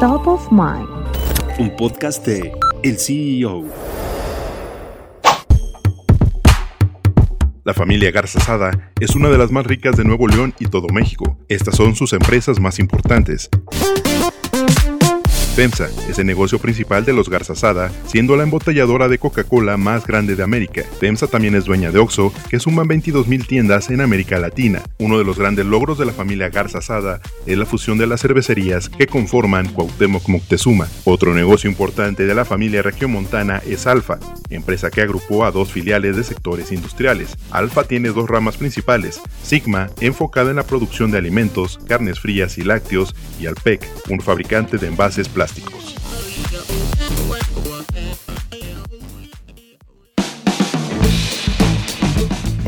Top of Mind. Un podcast de El CEO. La familia Garza Sada es una de las más ricas de Nuevo León y todo México. Estas son sus empresas más importantes. FEMSA es el negocio principal de los Garza Sada, siendo la embotelladora de Coca-Cola más grande de América. FEMSA también es dueña de Oxxo, que suma 22.000 tiendas en América Latina. Uno de los grandes logros de la familia Garza Sada es la fusión de las cervecerías que conforman Cuauhtémoc Moctezuma. Otro negocio importante de la familia Montana es Alfa, empresa que agrupó a dos filiales de sectores industriales. Alfa tiene dos ramas principales, Sigma, enfocada en la producción de alimentos, carnes frías y lácteos, y Alpec, un fabricante de envases plásticos.